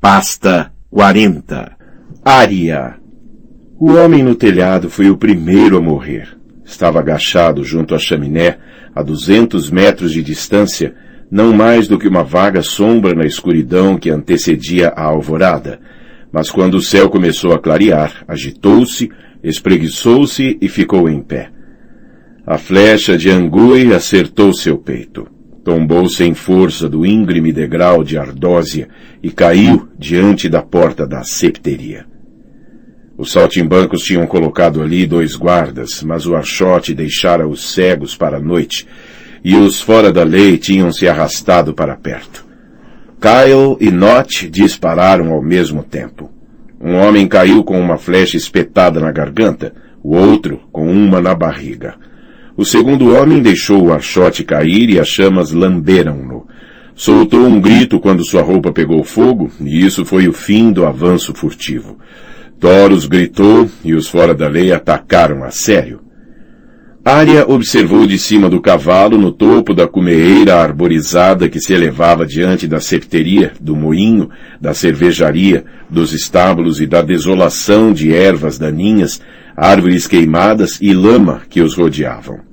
Pasta 40. Área. O homem no telhado foi o primeiro a morrer. Estava agachado junto à chaminé, a duzentos metros de distância, não mais do que uma vaga sombra na escuridão que antecedia a alvorada. Mas quando o céu começou a clarear, agitou-se, espreguiçou-se e ficou em pé. A flecha de Angui acertou seu peito. Tombou sem força do íngreme degrau de ardósia e caiu diante da porta da septeria. Os saltimbancos tinham colocado ali dois guardas, mas o archote deixara os cegos para a noite, e os fora da lei tinham se arrastado para perto. Kyle e Not dispararam ao mesmo tempo. Um homem caiu com uma flecha espetada na garganta, o outro com uma na barriga. O segundo homem deixou o archote cair e as chamas lamberam-no. Soltou um grito quando sua roupa pegou fogo, e isso foi o fim do avanço furtivo. Toros gritou e os fora da lei atacaram a sério. Arya observou de cima do cavalo no topo da cumeeira arborizada que se elevava diante da septeria, do moinho, da cervejaria, dos estábulos e da desolação de ervas daninhas, árvores queimadas e lama que os rodeavam.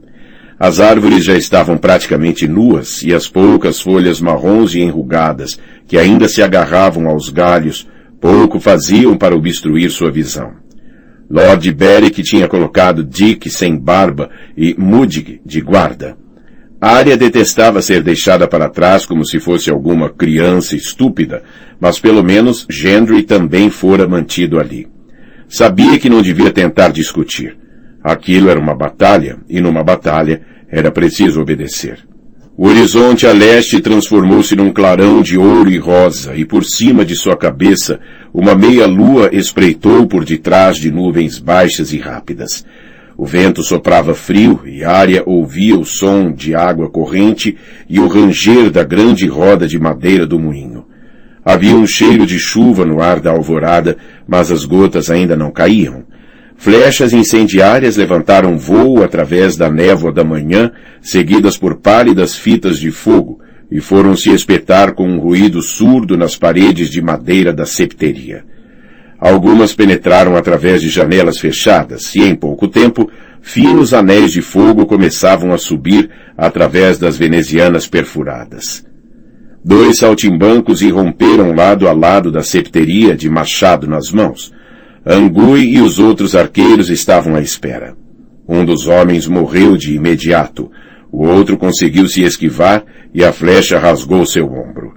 As árvores já estavam praticamente nuas e as poucas folhas marrons e enrugadas que ainda se agarravam aos galhos Pouco faziam para obstruir sua visão. Lord Beric tinha colocado Dick sem barba e Mudig de guarda. Arya detestava ser deixada para trás como se fosse alguma criança estúpida, mas pelo menos Gendry também fora mantido ali. Sabia que não devia tentar discutir. Aquilo era uma batalha, e numa batalha era preciso obedecer. O horizonte a leste transformou-se num clarão de ouro e rosa, e por cima de sua cabeça, uma meia-lua espreitou por detrás de nuvens baixas e rápidas. O vento soprava frio e Ária ouvia o som de água corrente e o ranger da grande roda de madeira do moinho. Havia um cheiro de chuva no ar da alvorada, mas as gotas ainda não caíam. Flechas incendiárias levantaram voo através da névoa da manhã, seguidas por pálidas fitas de fogo, e foram se espetar com um ruído surdo nas paredes de madeira da septeria. Algumas penetraram através de janelas fechadas, e em pouco tempo, finos anéis de fogo começavam a subir através das venezianas perfuradas. Dois saltimbancos irromperam lado a lado da septeria de machado nas mãos, Angui e os outros arqueiros estavam à espera. Um dos homens morreu de imediato. O outro conseguiu se esquivar e a flecha rasgou seu ombro.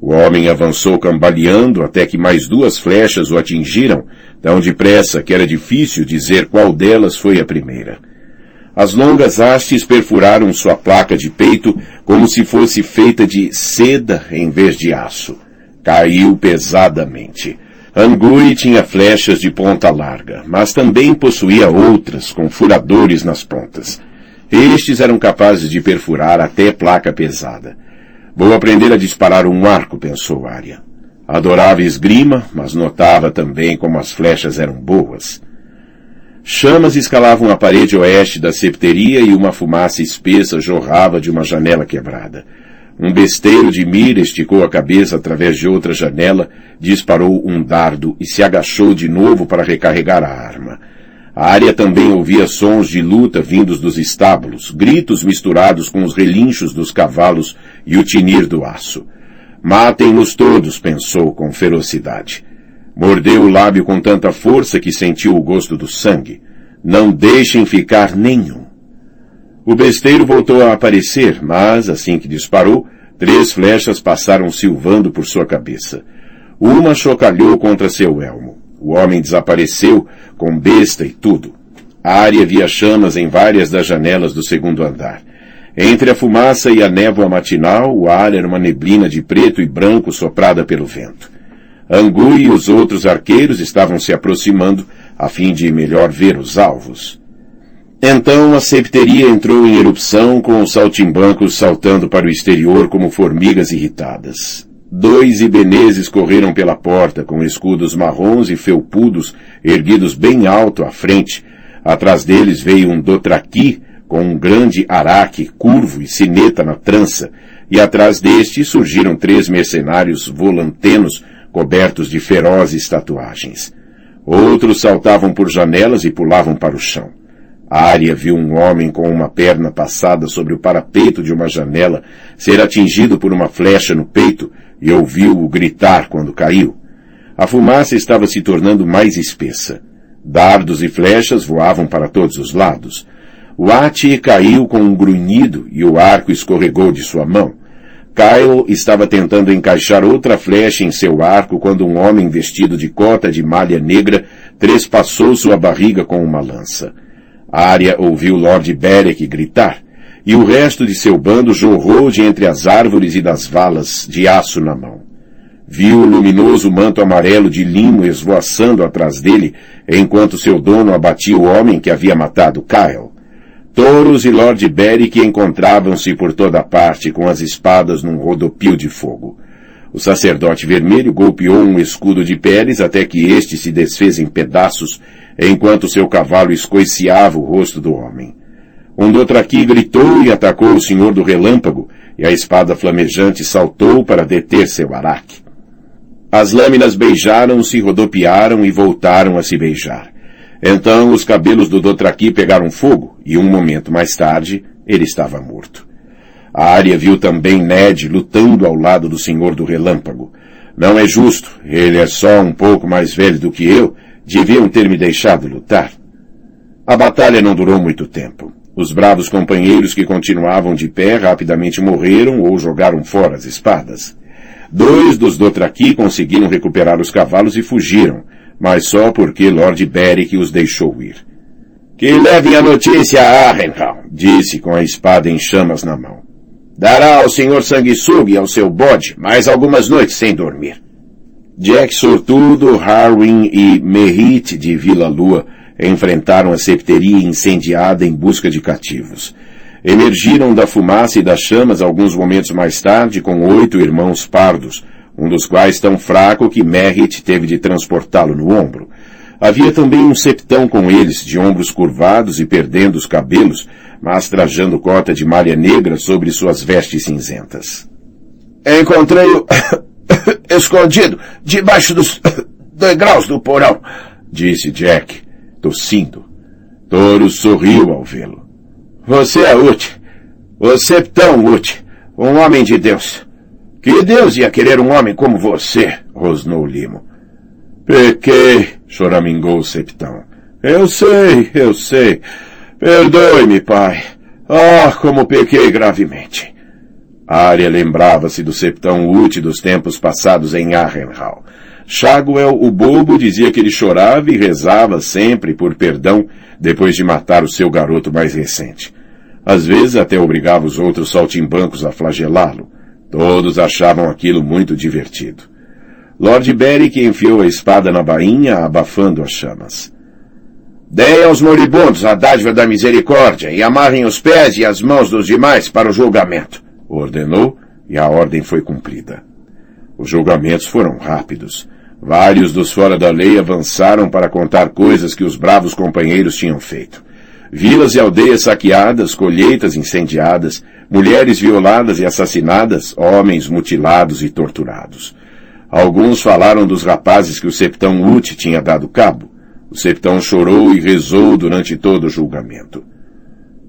O homem avançou cambaleando até que mais duas flechas o atingiram, tão depressa que era difícil dizer qual delas foi a primeira. As longas hastes perfuraram sua placa de peito como se fosse feita de seda em vez de aço. Caiu pesadamente. Angui tinha flechas de ponta larga, mas também possuía outras com furadores nas pontas. Estes eram capazes de perfurar até placa pesada. Vou aprender a disparar um arco, pensou Arya. Adorava esgrima, mas notava também como as flechas eram boas. Chamas escalavam a parede oeste da septeria e uma fumaça espessa jorrava de uma janela quebrada. Um besteiro de mira esticou a cabeça através de outra janela, disparou um dardo e se agachou de novo para recarregar a arma. A área também ouvia sons de luta vindos dos estábulos, gritos misturados com os relinchos dos cavalos e o tinir do aço. Matem-nos todos, pensou com ferocidade. Mordeu o lábio com tanta força que sentiu o gosto do sangue. Não deixem ficar nenhum. O besteiro voltou a aparecer, mas, assim que disparou, três flechas passaram silvando por sua cabeça. Uma chocalhou contra seu elmo. O homem desapareceu, com besta e tudo. A área via chamas em várias das janelas do segundo andar. Entre a fumaça e a névoa matinal, o ar era uma neblina de preto e branco soprada pelo vento. Angu e os outros arqueiros estavam se aproximando, a fim de melhor ver os alvos. Então a septeria entrou em erupção com os saltimbancos saltando para o exterior como formigas irritadas. Dois ibeneses correram pela porta com escudos marrons e felpudos erguidos bem alto à frente. Atrás deles veio um dotraqui com um grande araque curvo e sineta na trança, e atrás deste surgiram três mercenários volantenos cobertos de ferozes tatuagens. Outros saltavam por janelas e pulavam para o chão. Arya viu um homem com uma perna passada sobre o parapeito de uma janela ser atingido por uma flecha no peito e ouviu-o gritar quando caiu. A fumaça estava se tornando mais espessa. Dardos e flechas voavam para todos os lados. O Ati caiu com um grunhido e o arco escorregou de sua mão. Kyle estava tentando encaixar outra flecha em seu arco quando um homem vestido de cota de malha negra trespassou sua barriga com uma lança. Arya ouviu Lord Beric gritar, e o resto de seu bando jorrou de entre as árvores e das valas de aço na mão. Viu o luminoso manto amarelo de limo esvoaçando atrás dele, enquanto seu dono abatia o homem que havia matado Kyle. Touros e Lord Beric encontravam-se por toda parte com as espadas num rodopio de fogo. O sacerdote vermelho golpeou um escudo de peles até que este se desfez em pedaços, enquanto seu cavalo escoiciava o rosto do homem. Um Dotraki gritou e atacou o senhor do relâmpago, e a espada flamejante saltou para deter seu araque. As lâminas beijaram-se, rodopiaram e voltaram a se beijar. Então os cabelos do Dotraki pegaram fogo e um momento mais tarde ele estava morto. A área viu também Ned lutando ao lado do Senhor do Relâmpago. Não é justo, ele é só um pouco mais velho do que eu, deviam ter me deixado lutar. A batalha não durou muito tempo. Os bravos companheiros que continuavam de pé rapidamente morreram ou jogaram fora as espadas. Dois dos Dotraki conseguiram recuperar os cavalos e fugiram, mas só porque Lord Beric os deixou ir. Que levem a notícia a Arrenhal, disse com a espada em chamas na mão. Dará ao Sr. Sanguessuga e ao seu bode mais algumas noites sem dormir. Jack Sortudo, Harwin e Merrit de Vila Lua enfrentaram a septeria incendiada em busca de cativos. Emergiram da fumaça e das chamas alguns momentos mais tarde com oito irmãos pardos, um dos quais tão fraco que Merritt teve de transportá-lo no ombro. Havia também um septão com eles, de ombros curvados e perdendo os cabelos, mas trajando cota de malha negra sobre suas vestes cinzentas. Encontrei-o escondido debaixo dos degraus do porão, disse Jack, tossindo. Toro sorriu ao vê-lo. Você é Ute. O septão Ute. Um homem de Deus. Que Deus ia querer um homem como você? rosnou Limo. Pequei, choramingou o septão. Eu sei, eu sei. Perdoe-me, pai. Ah, como pequei gravemente. Arya lembrava-se do septão Ute dos tempos passados em Arrenhal. Shagwell, o bobo, dizia que ele chorava e rezava sempre por perdão depois de matar o seu garoto mais recente. Às vezes até obrigava os outros saltimbancos a flagelá-lo. Todos achavam aquilo muito divertido. Lord Beric enfiou a espada na bainha, abafando as chamas. Deem aos moribundos a dádiva da misericórdia e amarrem os pés e as mãos dos demais para o julgamento, ordenou, e a ordem foi cumprida. Os julgamentos foram rápidos. Vários dos fora da lei avançaram para contar coisas que os bravos companheiros tinham feito. Vilas e aldeias saqueadas, colheitas incendiadas, mulheres violadas e assassinadas, homens mutilados e torturados. Alguns falaram dos rapazes que o septão Ute tinha dado cabo. O septão chorou e rezou durante todo o julgamento.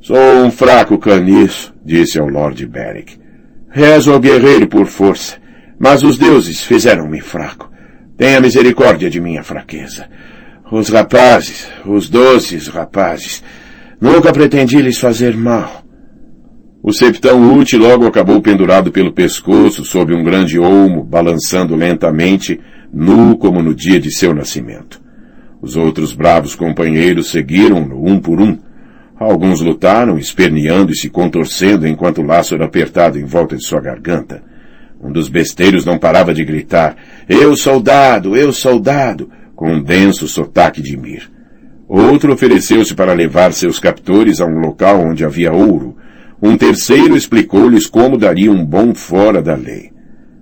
Sou um fraco caniço, disse ao Lord Beric. Rezo ao guerreiro por força, mas os deuses fizeram-me fraco. Tenha misericórdia de minha fraqueza. Os rapazes, os doces rapazes, nunca pretendi lhes fazer mal. O septão Ute logo acabou pendurado pelo pescoço sob um grande olmo, balançando lentamente, nu como no dia de seu nascimento. Os outros bravos companheiros seguiram-no um por um. Alguns lutaram, esperneando e se contorcendo enquanto o laço era apertado em volta de sua garganta. Um dos besteiros não parava de gritar, Eu soldado, eu soldado, com um denso sotaque de mir. Outro ofereceu-se para levar seus captores a um local onde havia ouro, um terceiro explicou-lhes como daria um bom fora da lei.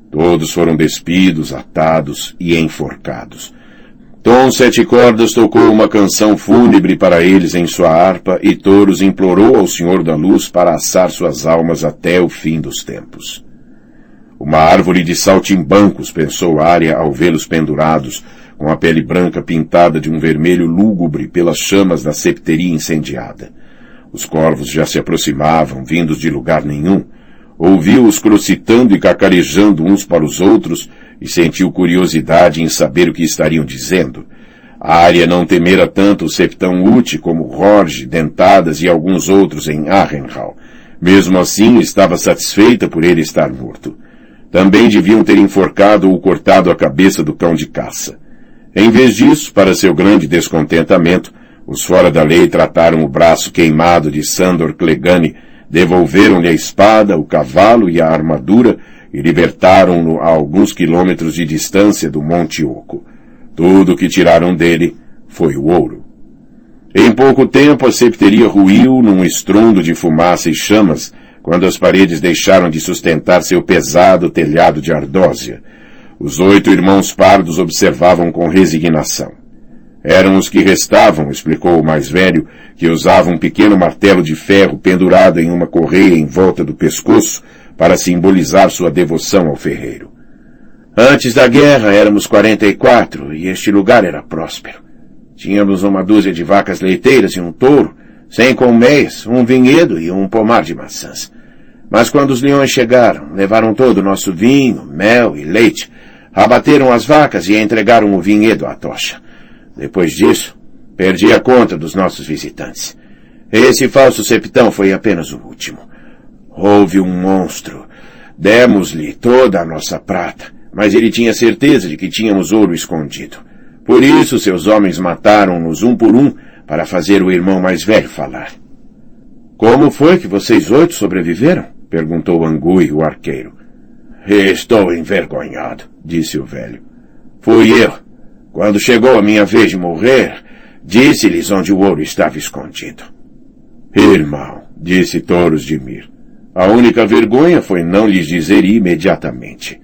Todos foram despidos, atados e enforcados. Tom Sete Cordas tocou uma canção fúnebre para eles em sua harpa e Touros implorou ao Senhor da Luz para assar suas almas até o fim dos tempos. Uma árvore de saltimbancos, pensou Arya ao vê-los pendurados, com a pele branca pintada de um vermelho lúgubre pelas chamas da septeria incendiada. Os corvos já se aproximavam, vindos de lugar nenhum. Ouviu-os crocitando e cacarejando uns para os outros e sentiu curiosidade em saber o que estariam dizendo. A área não temera tanto o septão Uti como Jorge, Dentadas e alguns outros em Arrenhal. Mesmo assim, estava satisfeita por ele estar morto. Também deviam ter enforcado ou cortado a cabeça do cão de caça. Em vez disso, para seu grande descontentamento, os fora da lei trataram o braço queimado de Sandor Clegane, devolveram-lhe a espada, o cavalo e a armadura e libertaram-no a alguns quilômetros de distância do Monte Oco. Tudo o que tiraram dele foi o ouro. Em pouco tempo a septeria ruiu num estrondo de fumaça e chamas, quando as paredes deixaram de sustentar seu pesado telhado de ardósia. Os oito irmãos pardos observavam com resignação. Eram os que restavam, explicou o mais velho, que usava um pequeno martelo de ferro pendurado em uma correia em volta do pescoço para simbolizar sua devoção ao ferreiro. Antes da guerra éramos 44 e este lugar era próspero. Tínhamos uma dúzia de vacas leiteiras e um touro, cem colmeias, um vinhedo e um pomar de maçãs. Mas quando os leões chegaram, levaram todo o nosso vinho, mel e leite, abateram as vacas e entregaram o vinhedo à tocha. Depois disso, perdi a conta dos nossos visitantes. Esse falso septão foi apenas o último. Houve um monstro. Demos-lhe toda a nossa prata mas ele tinha certeza de que tínhamos ouro escondido. Por isso seus homens mataram-nos um por um para fazer o irmão mais velho falar. Como foi que vocês oito sobreviveram? perguntou Angui, o arqueiro. Estou envergonhado, disse o velho. Fui eu. Quando chegou a minha vez de morrer, disse-lhes onde o ouro estava escondido. Irmão, disse Toros de Mir. A única vergonha foi não lhes dizer imediatamente.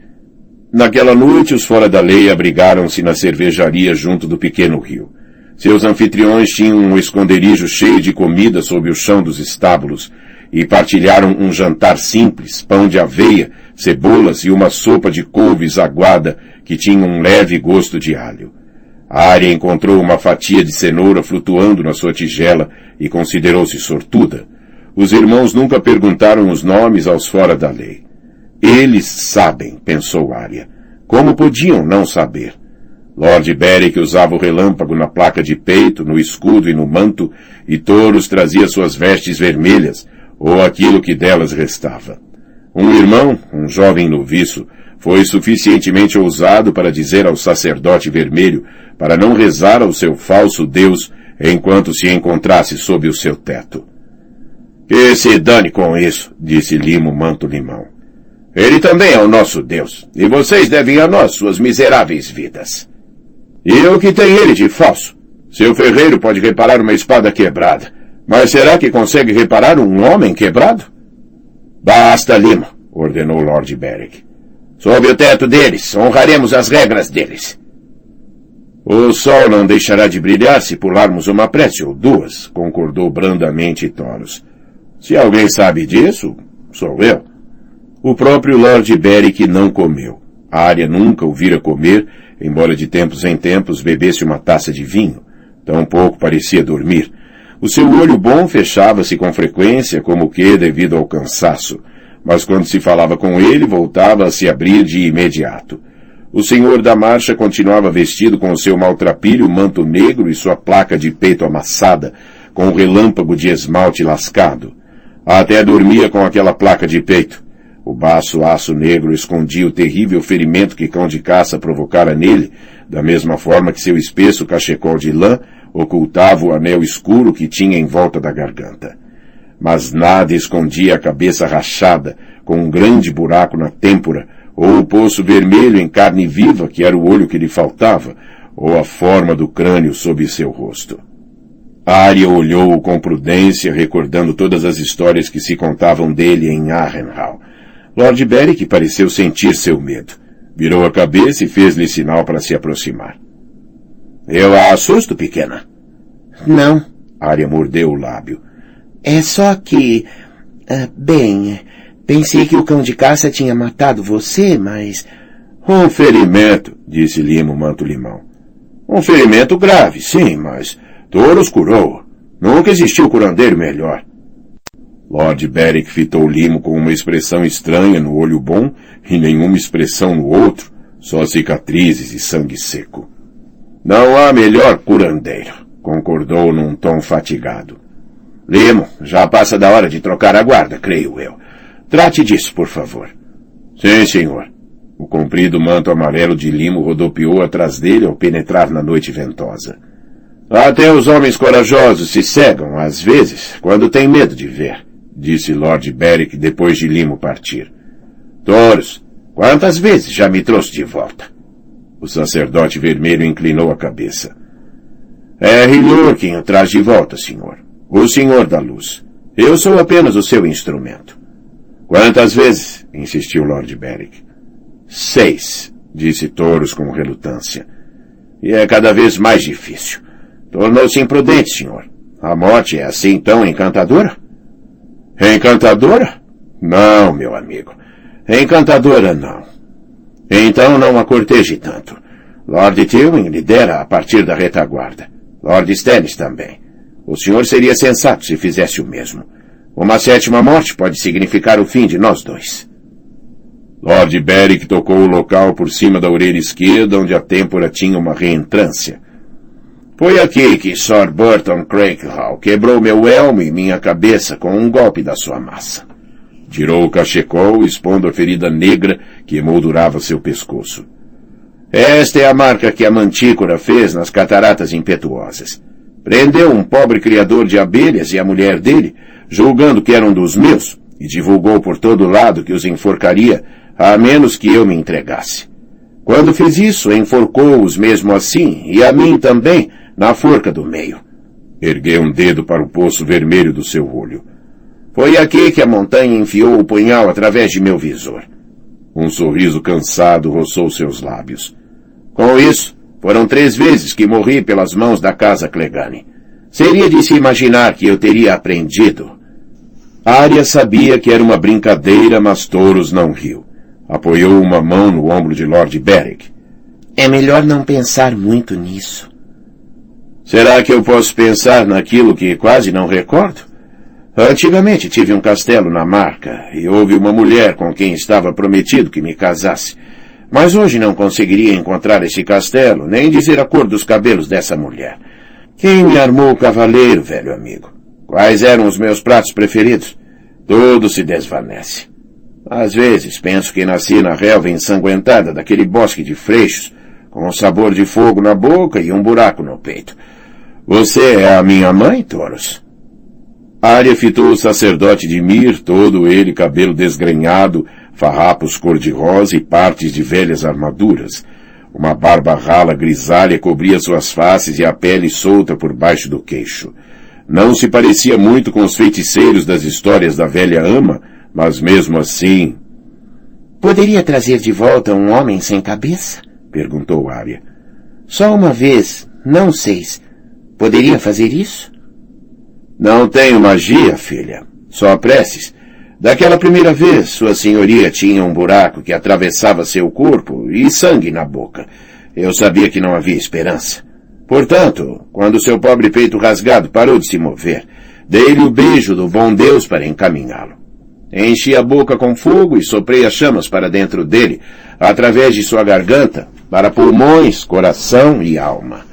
Naquela noite, os fora da lei abrigaram-se na cervejaria junto do pequeno rio. Seus anfitriões tinham um esconderijo cheio de comida sob o chão dos estábulos e partilharam um jantar simples, pão de aveia, cebolas e uma sopa de couves aguada que tinha um leve gosto de alho. A área encontrou uma fatia de cenoura flutuando na sua tigela e considerou-se sortuda. Os irmãos nunca perguntaram os nomes aos fora da lei. Eles sabem, pensou Arya. Como podiam não saber? Lord Beric usava o relâmpago na placa de peito, no escudo e no manto, e Touros trazia suas vestes vermelhas, ou aquilo que delas restava. Um irmão, um jovem noviço, foi suficientemente ousado para dizer ao sacerdote vermelho para não rezar ao seu falso Deus enquanto se encontrasse sob o seu teto. Que se dane com isso, disse Limo Manto Limão. Ele também é o nosso Deus, e vocês devem a nós suas miseráveis vidas. E o que tem ele de falso? Seu ferreiro pode reparar uma espada quebrada, mas será que consegue reparar um homem quebrado? Basta, Limo, ordenou Lord Beric. Sob o teto deles, honraremos as regras deles. O sol não deixará de brilhar se pularmos uma prece ou duas, concordou brandamente Thoros. Se alguém sabe disso, sou eu. O próprio Lord Beric não comeu. A área nunca o vira comer, embora de tempos em tempos bebesse uma taça de vinho. Tampouco parecia dormir. O seu olho bom fechava-se com frequência, como que devido ao cansaço, mas quando se falava com ele, voltava a se abrir de imediato. O senhor da marcha continuava vestido com o seu maltrapilho manto negro e sua placa de peito amassada, com o relâmpago de esmalte lascado. Até dormia com aquela placa de peito. O baço aço negro escondia o terrível ferimento que cão de caça provocara nele, da mesma forma que seu espesso cachecol de lã ocultava o anel escuro que tinha em volta da garganta. Mas nada escondia a cabeça rachada, com um grande buraco na têmpora, ou o poço vermelho em carne viva, que era o olho que lhe faltava, ou a forma do crânio sob seu rosto. Arya olhou-o com prudência, recordando todas as histórias que se contavam dele em Arrenhal, Lord Beric pareceu sentir seu medo. Virou a cabeça e fez-lhe sinal para se aproximar. Eu a assusto, pequena? Não. Arya mordeu o lábio. É só que... Uh, bem, Pensei que o cão de caça tinha matado você, mas... Um ferimento, disse Limo Manto Limão. Um ferimento grave, sim, mas Touros curou. Nunca existiu curandeiro melhor. Lord Beric fitou Limo com uma expressão estranha no olho bom e nenhuma expressão no outro, só cicatrizes e sangue seco. Não há melhor curandeiro, concordou num tom fatigado. Limo, já passa da hora de trocar a guarda, creio eu. Trate disso, por favor. Sim, senhor. O comprido manto amarelo de limo rodopiou atrás dele ao penetrar na noite ventosa. Até os homens corajosos se cegam, às vezes, quando têm medo de ver, disse Lord Beric depois de Limo partir. Touros, quantas vezes já me trouxe de volta? O sacerdote vermelho inclinou a cabeça. É Hilur quem o traz de volta, senhor. O senhor da luz. Eu sou apenas o seu instrumento. Quantas vezes? insistiu Lord Beric. Seis, disse Touros com relutância. E é cada vez mais difícil. Tornou-se imprudente, senhor. A morte é assim tão encantadora? Encantadora? Não, meu amigo. Encantadora não. Então não a corteje tanto. Lord Tilwyn lidera a partir da retaguarda. Lord Stannis também. O senhor seria sensato se fizesse o mesmo. Uma sétima morte pode significar o fim de nós dois. Lord Beric tocou o local por cima da orelha esquerda, onde a têmpora tinha uma reentrância. Foi aqui que Sir Burton Crakehall quebrou meu elmo e minha cabeça com um golpe da sua massa. Tirou o cachecol, expondo a ferida negra que emoldurava seu pescoço. Esta é a marca que a mantícora fez nas cataratas impetuosas. Prendeu um pobre criador de abelhas e a mulher dele, julgando que eram dos meus, e divulgou por todo lado que os enforcaria, a menos que eu me entregasse. Quando fez isso, enforcou-os mesmo assim, e a mim também, na forca do meio. Erguei um dedo para o poço vermelho do seu olho. Foi aqui que a montanha enfiou o punhal através de meu visor. Um sorriso cansado roçou seus lábios. Com isso, foram três vezes que morri pelas mãos da casa Clegane. Seria de se imaginar que eu teria aprendido Arya sabia que era uma brincadeira, mas Touros não riu. Apoiou uma mão no ombro de Lord Beric. É melhor não pensar muito nisso. Será que eu posso pensar naquilo que quase não recordo? Antigamente tive um castelo na marca e houve uma mulher com quem estava prometido que me casasse. Mas hoje não conseguiria encontrar esse castelo, nem dizer a cor dos cabelos dessa mulher. Quem me armou o cavaleiro, velho amigo? Quais eram os meus pratos preferidos? Tudo se desvanece. Às vezes penso que nasci na relva ensanguentada daquele bosque de freixos, com um sabor de fogo na boca e um buraco no peito. Você é a minha mãe, Toros? Arya fitou o sacerdote de Mir, todo ele cabelo desgrenhado, farrapos cor-de-rosa e partes de velhas armaduras. Uma barba rala grisalha cobria suas faces e a pele solta por baixo do queixo. Não se parecia muito com os feiticeiros das histórias da velha ama, mas mesmo assim... Poderia trazer de volta um homem sem cabeça? Perguntou Arya. Só uma vez, não seis. Poderia fazer isso? Não tenho magia, filha. Só preces. Daquela primeira vez, sua senhoria tinha um buraco que atravessava seu corpo e sangue na boca. Eu sabia que não havia esperança. Portanto, quando seu pobre peito rasgado parou de se mover, dei-lhe o beijo do bom Deus para encaminhá-lo. Enchi a boca com fogo e soprei as chamas para dentro dele, através de sua garganta, para pulmões, coração e alma.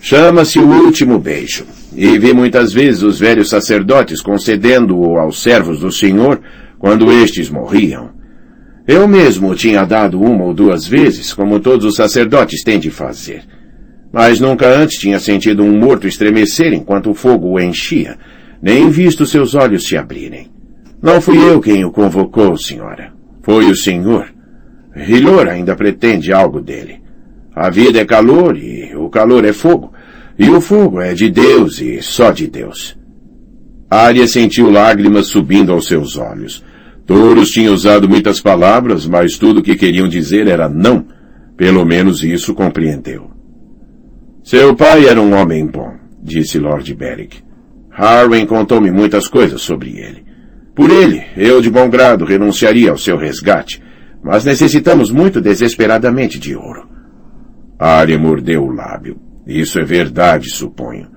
Chama-se o último beijo, e vi muitas vezes os velhos sacerdotes concedendo-o aos servos do Senhor quando estes morriam. Eu mesmo o tinha dado uma ou duas vezes, como todos os sacerdotes têm de fazer mas nunca antes tinha sentido um morto estremecer enquanto o fogo o enchia, nem visto seus olhos se abrirem. Não fui eu quem o convocou, senhora. Foi o senhor. Hilor ainda pretende algo dele. A vida é calor e o calor é fogo. E o fogo é de Deus e só de Deus. Arya sentiu lágrimas subindo aos seus olhos. Touros tinha usado muitas palavras, mas tudo o que queriam dizer era não. Pelo menos isso compreendeu. Seu pai era um homem bom, disse Lord Beric. Harwin contou-me muitas coisas sobre ele. Por ele, eu de bom grado renunciaria ao seu resgate, mas necessitamos muito desesperadamente de ouro. Arya mordeu o lábio. Isso é verdade, suponho.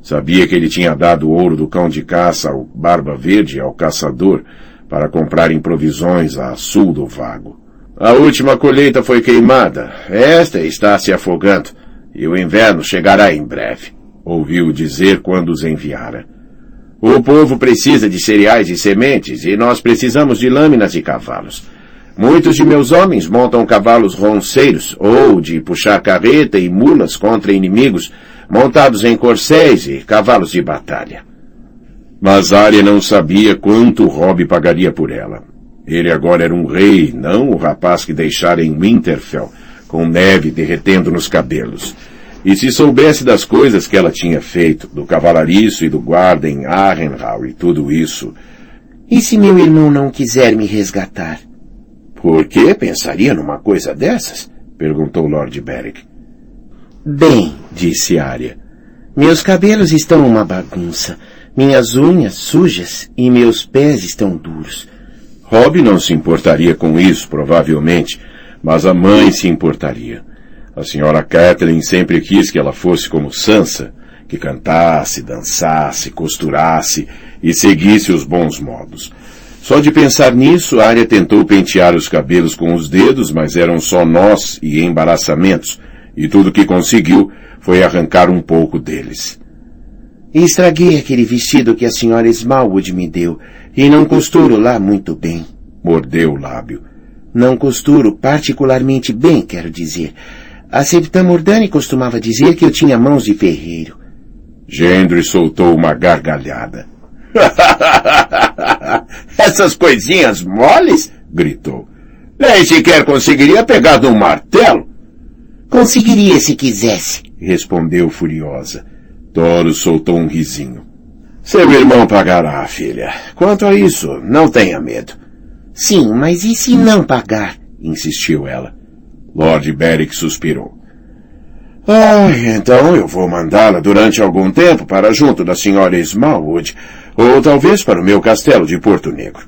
Sabia que ele tinha dado ouro do cão de caça ao Barba Verde ao caçador para comprarem provisões a sul do vago. A última colheita foi queimada. Esta está se afogando. E o inverno chegará em breve. Ouviu dizer quando os enviara. O povo precisa de cereais e sementes e nós precisamos de lâminas e cavalos. Muitos de meus homens montam cavalos ronceiros ou de puxar carreta e mulas contra inimigos montados em corcéis e cavalos de batalha. Mas Arya não sabia quanto Robb pagaria por ela. Ele agora era um rei, não o rapaz que deixara em Winterfell, com neve derretendo nos cabelos. E se soubesse das coisas que ela tinha feito, do cavalariço e do guarda em Arrenhal e tudo isso... E se meu irmão não quiser me resgatar? Por que pensaria numa coisa dessas? perguntou Lord Beric. Bem, disse Arya, meus cabelos estão uma bagunça, minhas unhas sujas e meus pés estão duros. Rob não se importaria com isso, provavelmente, mas a mãe se importaria. A senhora Kathleen sempre quis que ela fosse como Sansa, que cantasse, dançasse, costurasse e seguisse os bons modos. Só de pensar nisso, Arya tentou pentear os cabelos com os dedos, mas eram só nós e embaraçamentos, e tudo que conseguiu foi arrancar um pouco deles. Estraguei aquele vestido que a senhora Smallwood me deu, e não costuro lá muito bem. Mordeu o lábio. Não costuro particularmente bem, quero dizer. A Septã Mordani costumava dizer que eu tinha mãos de ferreiro. Gendry soltou uma gargalhada. Essas coisinhas moles? gritou. Nem sequer conseguiria pegar de um martelo. Conseguiria se quisesse, respondeu furiosa. Toro soltou um risinho. Seu irmão pagará, filha. Quanto a isso, não tenha medo. Sim, mas e se não pagar? insistiu ela. Lord Beric suspirou. Ah, então eu vou mandá-la durante algum tempo para junto da senhora Smallwood, ou talvez para o meu castelo de Porto Negro.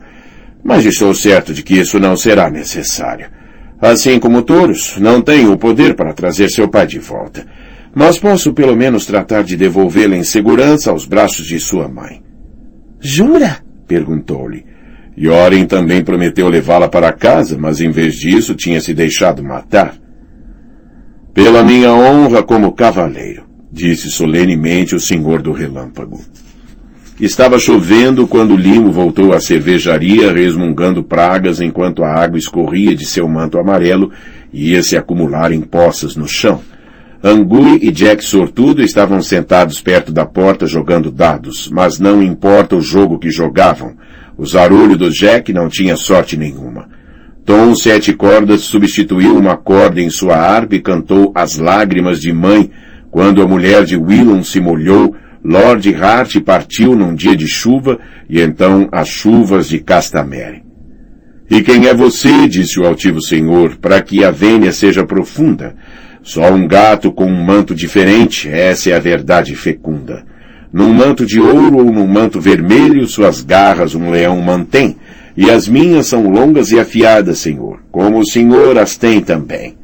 Mas estou certo de que isso não será necessário. Assim como touros, não tenho o poder para trazer seu pai de volta. Mas posso pelo menos tratar de devolvê-la em segurança aos braços de sua mãe. Jura? perguntou-lhe. Yoren também prometeu levá-la para casa, mas em vez disso tinha se deixado matar. Pela minha honra como cavaleiro, disse solenemente o senhor do relâmpago. Estava chovendo quando Limo voltou à cervejaria resmungando pragas enquanto a água escorria de seu manto amarelo e ia se acumular em poças no chão. Angui e Jack Sortudo estavam sentados perto da porta jogando dados, mas não importa o jogo que jogavam. O zarulho do Jack não tinha sorte nenhuma. Tom Sete Cordas substituiu uma corda em sua harpa e cantou As Lágrimas de Mãe, quando a mulher de Willum se molhou Lord Hart partiu num dia de chuva e então as chuvas de Castamere. E quem é você, disse o altivo senhor, para que a vênia seja profunda? Só um gato com um manto diferente, essa é a verdade fecunda. Num manto de ouro ou num manto vermelho, suas garras um leão mantém, e as minhas são longas e afiadas, senhor, como o senhor as tem também.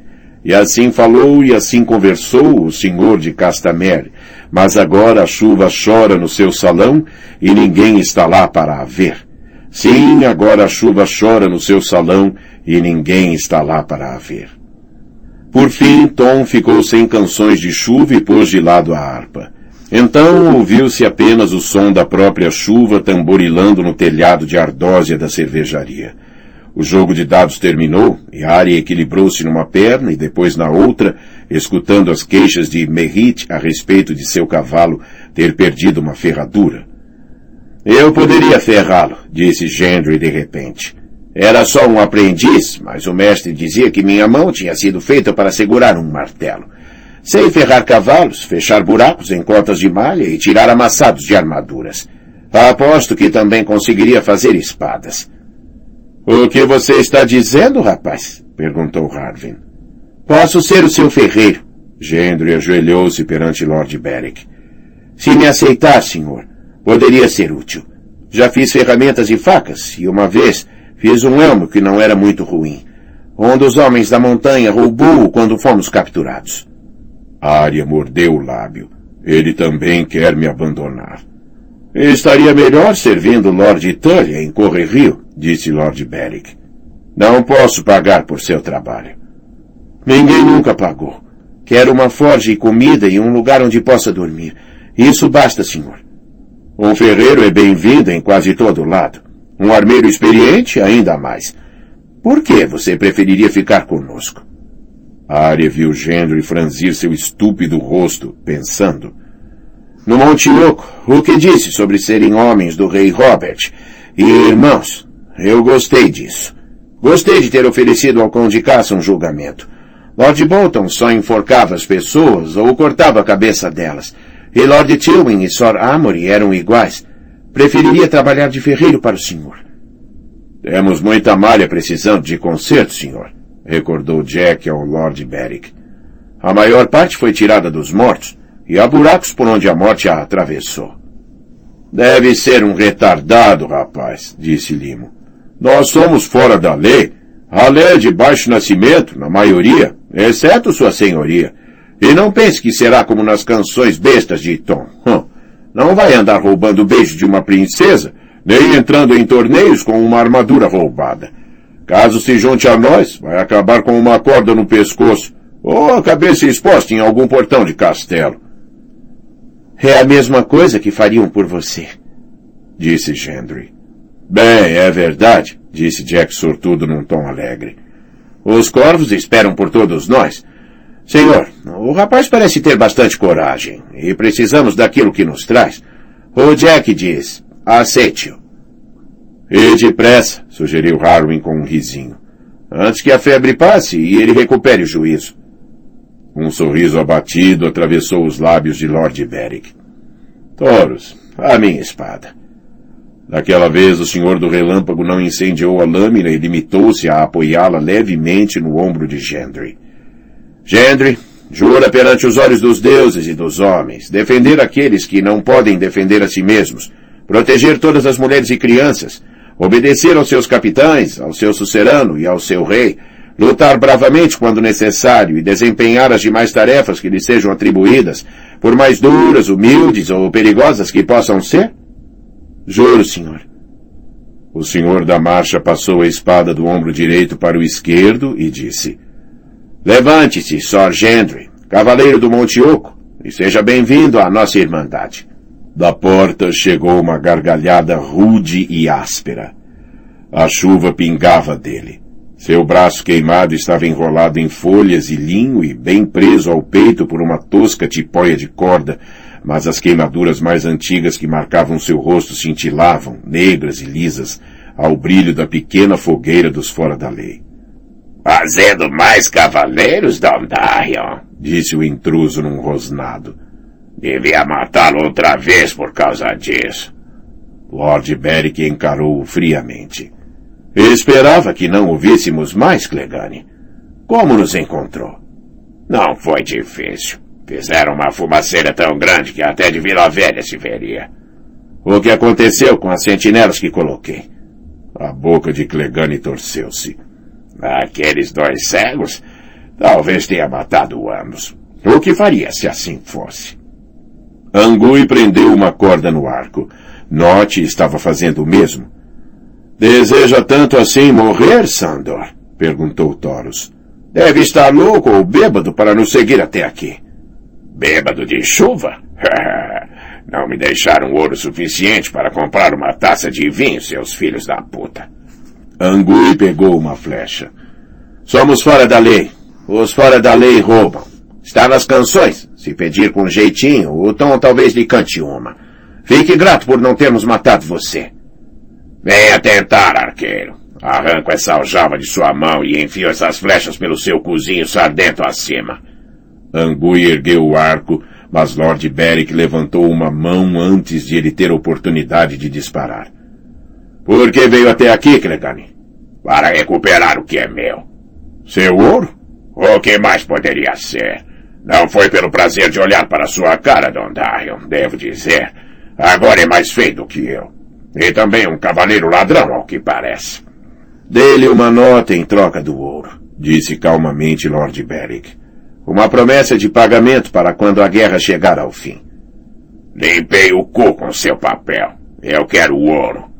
E assim falou e assim conversou o senhor de Castamere, mas agora a chuva chora no seu salão e ninguém está lá para a ver. Sim, agora a chuva chora no seu salão e ninguém está lá para a ver. Por fim, Tom ficou sem canções de chuva e pôs de lado a harpa. Então ouviu-se apenas o som da própria chuva tamborilando no telhado de ardósia da cervejaria. O jogo de dados terminou e Ari equilibrou-se numa perna e depois na outra, escutando as queixas de Merrit a respeito de seu cavalo ter perdido uma ferradura. Eu poderia ferrá-lo, disse Gendry de repente. Era só um aprendiz, mas o mestre dizia que minha mão tinha sido feita para segurar um martelo. Sei ferrar cavalos, fechar buracos em cotas de malha e tirar amassados de armaduras. Aposto que também conseguiria fazer espadas. O que você está dizendo, rapaz? perguntou Harvin. Posso ser o seu ferreiro. Gendry ajoelhou-se perante Lord Beric. Se me aceitar, senhor, poderia ser útil. Já fiz ferramentas e facas, e uma vez fiz um elmo que não era muito ruim. Um dos homens da montanha roubou-o quando fomos capturados. Arya mordeu o lábio. Ele também quer me abandonar. Estaria melhor servindo Lord Tully em Corre Rio, disse Lord Beric. Não posso pagar por seu trabalho. Ninguém nunca pagou. Quero uma forja e comida e um lugar onde possa dormir. Isso basta, senhor. Um ferreiro é bem-vindo em quase todo lado. Um armeiro experiente, ainda mais. Por que você preferiria ficar conosco? Arya viu Gendry franzir seu estúpido rosto, pensando. No Monte Oco, o que disse sobre serem homens do rei Robert e irmãos? Eu gostei disso. Gostei de ter oferecido ao Conde Caça um julgamento. Lord Bolton só enforcava as pessoas ou cortava a cabeça delas. E Lord Tilwyn e Sor Amory eram iguais. Preferiria trabalhar de ferreiro para o senhor. Temos muita malha precisando de conserto, senhor, recordou Jack ao Lord Beric. A maior parte foi tirada dos mortos, e há buracos por onde a morte a atravessou. Deve ser um retardado, rapaz, disse Limo. Nós somos fora da lei. A lei é de baixo nascimento, na maioria, exceto sua senhoria. E não pense que será como nas canções bestas de Tom. Hum. Não vai andar roubando beijo de uma princesa, nem entrando em torneios com uma armadura roubada. Caso se junte a nós, vai acabar com uma corda no pescoço, ou a cabeça exposta em algum portão de castelo. É a mesma coisa que fariam por você, disse Gendry. Bem, é verdade, disse Jack sortudo num tom alegre. Os corvos esperam por todos nós. Senhor, o rapaz parece ter bastante coragem, e precisamos daquilo que nos traz. O Jack diz, aceite-o. E depressa, sugeriu Harwin com um risinho. Antes que a febre passe e ele recupere o juízo. Um sorriso abatido atravessou os lábios de Lord Beric. Toros, a minha espada. Daquela vez o Senhor do Relâmpago não incendiou a lâmina e limitou-se a apoiá-la levemente no ombro de Gendry. Gendry, jura perante os olhos dos deuses e dos homens, defender aqueles que não podem defender a si mesmos, proteger todas as mulheres e crianças, obedecer aos seus capitães, ao seu sucerano e ao seu rei, lutar bravamente quando necessário e desempenhar as demais tarefas que lhe sejam atribuídas, por mais duras, humildes ou perigosas que possam ser? Juro, senhor. O senhor da marcha passou a espada do ombro direito para o esquerdo e disse, Levante-se, Sor Gendry, cavaleiro do Monte Oco, e seja bem-vindo à nossa irmandade. Da porta chegou uma gargalhada rude e áspera. A chuva pingava dele. Seu braço queimado estava enrolado em folhas e linho e bem preso ao peito por uma tosca tipóia de corda, mas as queimaduras mais antigas que marcavam seu rosto cintilavam, negras e lisas, ao brilho da pequena fogueira dos fora da lei. Fazendo mais cavaleiros, Dondarion, disse o intruso num rosnado. Devia matá-lo outra vez por causa disso. Lord Beric encarou-o friamente. Esperava que não ouvíssemos mais, Clegane. Como nos encontrou? Não foi difícil. Fizeram uma fumaceira tão grande que até de Vila Velha se veria. O que aconteceu com as sentinelas que coloquei? A boca de Clegane torceu-se. Aqueles dois cegos talvez tenha matado ambos. O que faria se assim fosse? Angui prendeu uma corda no arco. Note estava fazendo o mesmo. Deseja tanto assim morrer, Sandor? perguntou Toros. Deve estar louco ou bêbado para nos seguir até aqui. Bêbado de chuva? Não me deixaram ouro suficiente para comprar uma taça de vinho, seus filhos da puta. Angui pegou uma flecha. Somos fora da lei. Os fora da lei roubam. Está nas canções. Se pedir com jeitinho, o Tom talvez lhe cante uma. Fique grato por não termos matado você. Venha tentar, arqueiro. Arranco essa aljava de sua mão e enfio essas flechas pelo seu cozinho sardento acima. Angui ergueu o arco, mas Lord Beric levantou uma mão antes de ele ter oportunidade de disparar. Por que veio até aqui, Clegane? Para recuperar o que é meu. Seu ouro? O que mais poderia ser? Não foi pelo prazer de olhar para sua cara, Don Darion, devo dizer. Agora é mais feio do que eu. E também um cavaleiro ladrão, ao que parece. Dê-lhe uma nota em troca do ouro, disse calmamente Lord Beric. Uma promessa de pagamento para quando a guerra chegar ao fim. Limpei o cu com seu papel. Eu quero o ouro.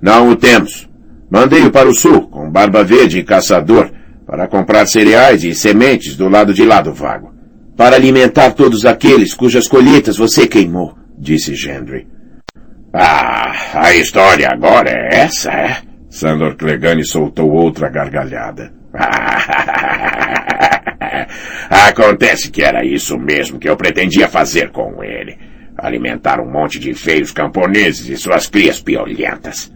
Não o temos. Mandei-o para o sul, com Barba Verde e Caçador, para comprar cereais e sementes do lado de lá do vago. Para alimentar todos aqueles cujas colheitas você queimou, disse Gendry. Ah, a história agora é essa, é? Sandor Clegane soltou outra gargalhada. Acontece que era isso mesmo que eu pretendia fazer com ele. Alimentar um monte de feios camponeses e suas crias piolhentas.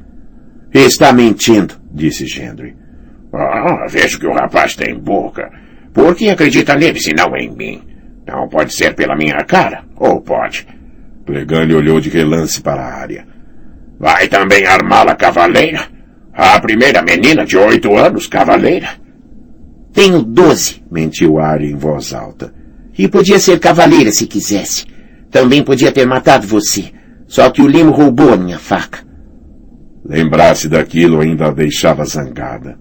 Está mentindo, disse Gendry. Ah, vejo que o rapaz tem boca. Por que acredita nele se não em mim? Não pode ser pela minha cara, ou pode? Clegane olhou de relance para a área. Vai também armá-la cavaleira? A primeira menina de oito anos, cavaleira? Tenho doze, mentiu Arya em voz alta. E podia ser cavaleira se quisesse. Também podia ter matado você. Só que o Limo roubou a minha faca. Lembrar-se daquilo ainda a deixava zangada.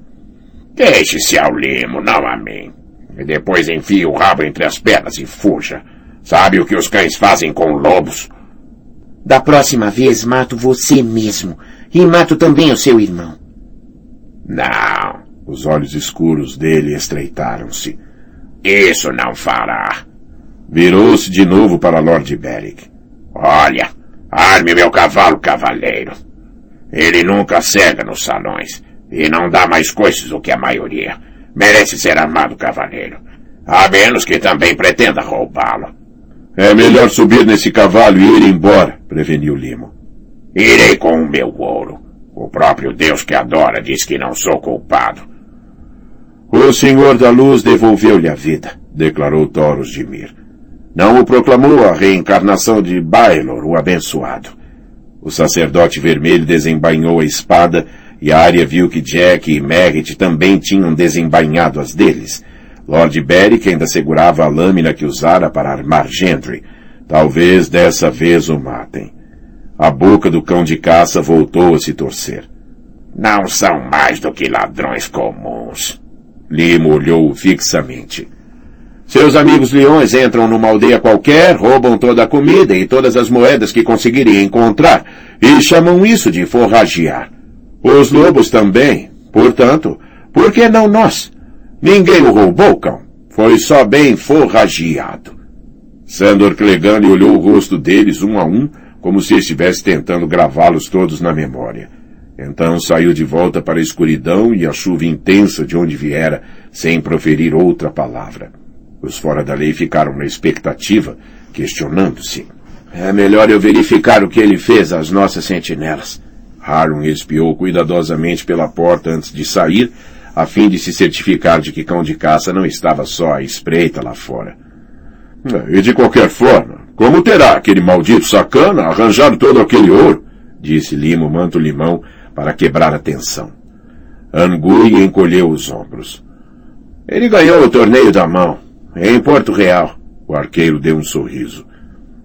Deixe-se ao Limo, não a mim. E depois enfie o rabo entre as pernas e fuja. Sabe o que os cães fazem com lobos? Da próxima vez mato você mesmo. E mato também o seu irmão. Não. Os olhos escuros dele estreitaram-se. Isso não fará. Virou-se de novo para Lord Beric. Olha, arme meu cavalo cavaleiro. Ele nunca cega nos salões. E não dá mais coisas do que a maioria. Merece ser armado cavaleiro. A menos que também pretenda roubá-lo. É melhor subir nesse cavalo e ir embora, preveniu Limo. Irei com o meu ouro. O próprio Deus que adora diz que não sou culpado. O Senhor da Luz devolveu-lhe a vida, declarou Toros de Mir. Não o proclamou a reencarnação de Baelor, o abençoado. O sacerdote vermelho desembainhou a espada e a área viu que Jack e Merritt também tinham desembainhado as deles. Lord Beric ainda segurava a lâmina que usara para armar Gendry. Talvez dessa vez o matem. A boca do cão de caça voltou a se torcer. Não são mais do que ladrões comuns. Limo olhou fixamente. Seus amigos leões entram numa aldeia qualquer, roubam toda a comida e todas as moedas que conseguirem encontrar, e chamam isso de forragear. Os lobos também. Portanto, por que não nós? Ninguém o roubou, cão. Foi só bem forrageado. Sandor Clegane olhou o rosto deles um a um, como se estivesse tentando gravá-los todos na memória. Então saiu de volta para a escuridão e a chuva intensa de onde viera, sem proferir outra palavra. Os fora da lei ficaram na expectativa, questionando-se. É melhor eu verificar o que ele fez às nossas sentinelas. Harun espiou cuidadosamente pela porta antes de sair, a fim de se certificar de que cão de caça não estava só à espreita lá fora. E de qualquer forma, como terá aquele maldito sacana arranjado todo aquele ouro? Disse Limo Manto Limão para quebrar a tensão. Angui encolheu os ombros. Ele ganhou o torneio da mão, em Porto Real. O arqueiro deu um sorriso.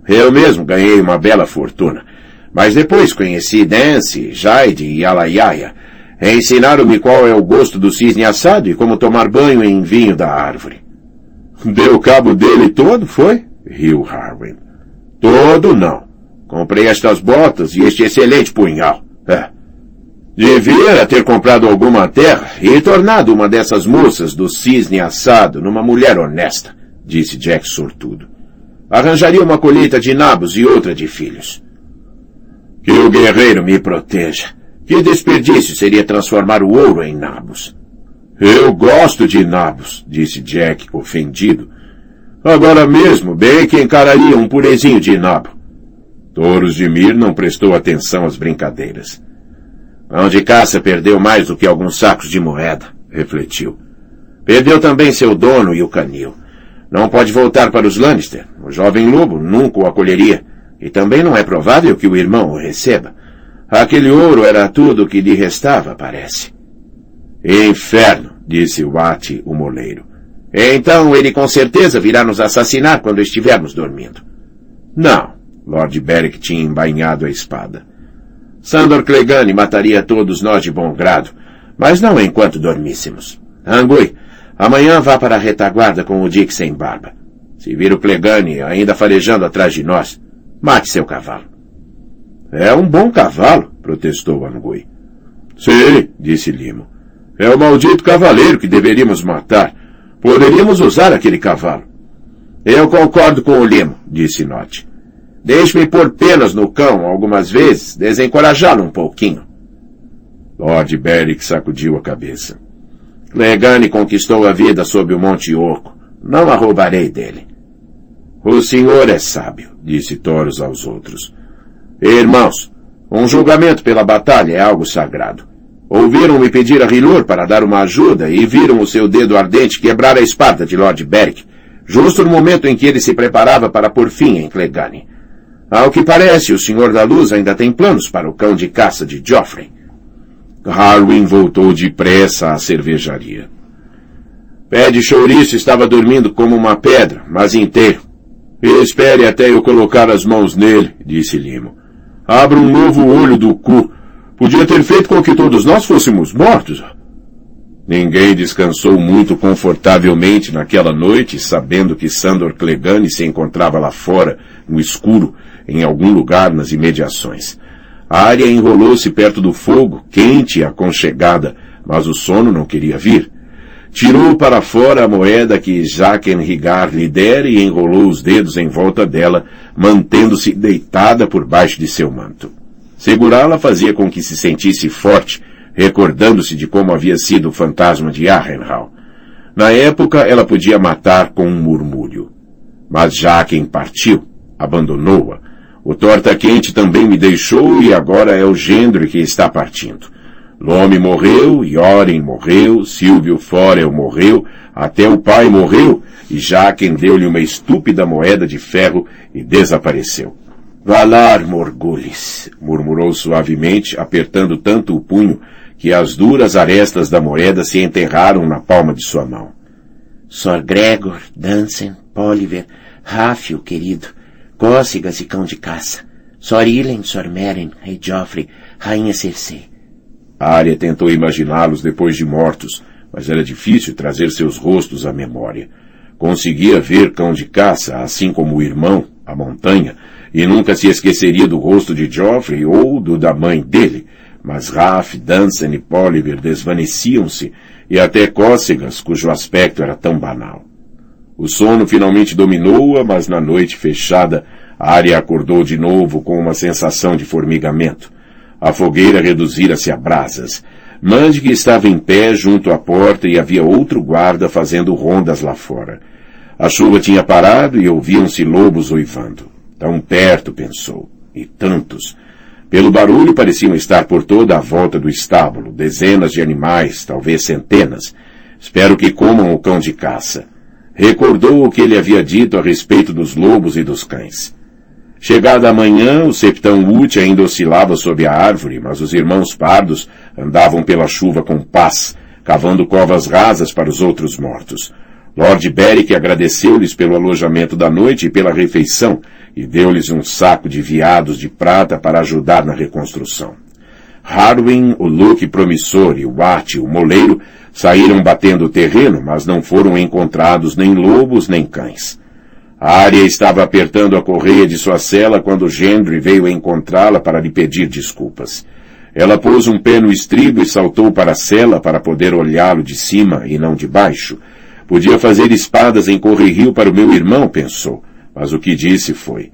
Eu mesmo ganhei uma bela fortuna. Mas depois conheci Dance, Jaide e Alaiaia. Ensinaram-me qual é o gosto do cisne assado e como tomar banho em vinho da árvore. Deu cabo dele todo, foi? Riu Harwin. Todo não. Comprei estas botas e este excelente punhal. É. Devia ter comprado alguma terra e tornado uma dessas moças do cisne assado numa mulher honesta, disse Jack sortudo. Arranjaria uma colheita de nabos e outra de filhos. Que o guerreiro me proteja. Que desperdício seria transformar o ouro em nabos. Eu gosto de nabos, disse Jack, ofendido. Agora mesmo, bem que encararia um purezinho de nabo. Touros de Mir não prestou atenção às brincadeiras. Pão de caça perdeu mais do que alguns sacos de moeda, refletiu. Perdeu também seu dono e o canil. Não pode voltar para os Lannister. O jovem lobo nunca o acolheria. E também não é provável que o irmão o receba. Aquele ouro era tudo o que lhe restava, parece. Inferno, disse Watt, o moleiro. Então ele com certeza virá nos assassinar quando estivermos dormindo. Não. Lord Beric tinha embainhado a espada. Sandor Clegane mataria todos nós de bom grado, mas não enquanto dormíssemos. Angui, amanhã vá para a retaguarda com o Dick sem barba. Se vir o Clegane ainda farejando atrás de nós, mate seu cavalo. É um bom cavalo, protestou Angui. Sim, disse Limo. É o maldito cavaleiro que deveríamos matar. Poderíamos usar aquele cavalo. Eu concordo com o Limo, disse Note. Deixe-me pôr penas no cão algumas vezes, desencorajá-lo um pouquinho. Lord Beric sacudiu a cabeça. Legane conquistou a vida sob o Monte Oco. Não a roubarei dele. O senhor é sábio, disse Toros aos outros. Irmãos, um julgamento pela batalha é algo sagrado. Ouviram-me pedir a Rilur para dar uma ajuda e viram o seu dedo ardente quebrar a espada de Lord Beric, justo no momento em que ele se preparava para pôr fim em Clegane. Ao que parece, o Senhor da Luz ainda tem planos para o cão de caça de Joffrey. Harwin voltou depressa à cervejaria. Pé de chouriço estava dormindo como uma pedra, mas inteiro. Espere até eu colocar as mãos nele, disse Limo. Abra um novo olho do cu. Podia ter feito com que todos nós fôssemos mortos. Ninguém descansou muito confortavelmente naquela noite, sabendo que Sandor Clegane se encontrava lá fora, no escuro, em algum lugar nas imediações. A área enrolou-se perto do fogo, quente e aconchegada, mas o sono não queria vir. Tirou para fora a moeda que Jaquen Rigar lhe dera e enrolou os dedos em volta dela, mantendo-se deitada por baixo de seu manto. Segurá-la fazia com que se sentisse forte, recordando-se de como havia sido o fantasma de Arrenhal. Na época, ela podia matar com um murmúrio. Mas Jaquen partiu, abandonou-a, o torta-quente também me deixou e agora é o Gendre que está partindo. Lome morreu, Yoren morreu, Silvio Forel morreu, até o pai morreu, e Jaquen deu-lhe uma estúpida moeda de ferro e desapareceu. Valar Morgulis, murmurou suavemente, apertando tanto o punho que as duras arestas da moeda se enterraram na palma de sua mão. Sor Gregor, Dansen, Poliver, Ráfio, querido, Cócegas e cão de caça. Sor Ilen, Sor Meren, Rei Joffrey, Rainha Cersei. Arya tentou imaginá-los depois de mortos, mas era difícil trazer seus rostos à memória. Conseguia ver cão de caça, assim como o irmão, a montanha, e nunca se esqueceria do rosto de Joffrey ou do da mãe dele, mas Raf, Dansen e Poliver desvaneciam-se, e até Cócegas, cujo aspecto era tão banal. O sono finalmente dominou-a, mas na noite fechada, Arya acordou de novo com uma sensação de formigamento. A fogueira reduzira-se a brasas. Mandig estava em pé junto à porta e havia outro guarda fazendo rondas lá fora. A chuva tinha parado e ouviam-se lobos uivando. Tão perto, pensou. E tantos. Pelo barulho pareciam estar por toda a volta do estábulo, dezenas de animais, talvez centenas. Espero que comam o cão de caça. Recordou o que ele havia dito a respeito dos lobos e dos cães. Chegada a manhã, o septão Ute ainda oscilava sob a árvore, mas os irmãos pardos andavam pela chuva com paz, cavando covas rasas para os outros mortos. Lord Beric agradeceu-lhes pelo alojamento da noite e pela refeição, e deu-lhes um saco de viados de prata para ajudar na reconstrução. Harwin, o Luke promissor e o Watt, o moleiro, saíram batendo o terreno, mas não foram encontrados nem lobos nem cães. A área estava apertando a correia de sua cela quando Gendry veio encontrá-la para lhe pedir desculpas. Ela pôs um pé no estribo e saltou para a cela para poder olhá-lo de cima e não de baixo. Podia fazer espadas em Correrio para o meu irmão, pensou, mas o que disse foi,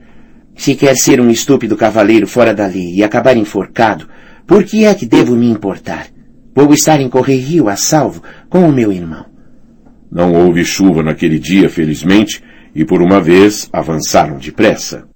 Se quer ser um estúpido cavaleiro fora dali e acabar enforcado, por que é que devo me importar? Vou estar em Correio a salvo com o meu irmão. Não houve chuva naquele dia, felizmente, e por uma vez avançaram depressa.